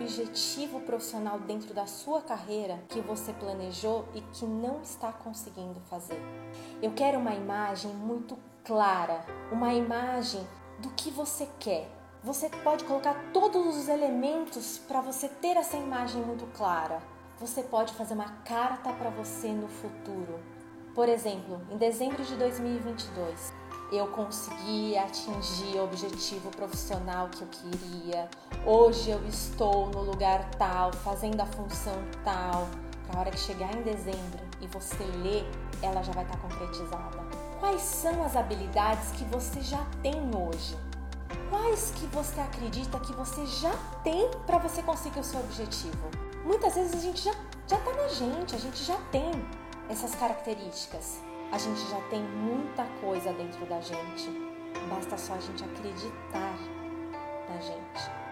objetivo profissional dentro da sua carreira que você planejou e que não está conseguindo fazer. Eu quero uma imagem muito clara, uma imagem do que você quer. Você pode colocar todos os elementos para você ter essa imagem muito clara. Você pode fazer uma carta para você no futuro. Por exemplo, em dezembro de 2022, eu consegui atingir o objetivo profissional que eu queria. Hoje eu estou no lugar tal, fazendo a função tal. Para a hora que chegar em dezembro e você ler, ela já vai estar concretizada. Quais são as habilidades que você já tem hoje? Quais que você acredita que você já tem para você conseguir o seu objetivo? Muitas vezes a gente já já tá na gente, a gente já tem essas características. A gente já tem muita coisa dentro da gente. Basta só a gente acreditar na gente.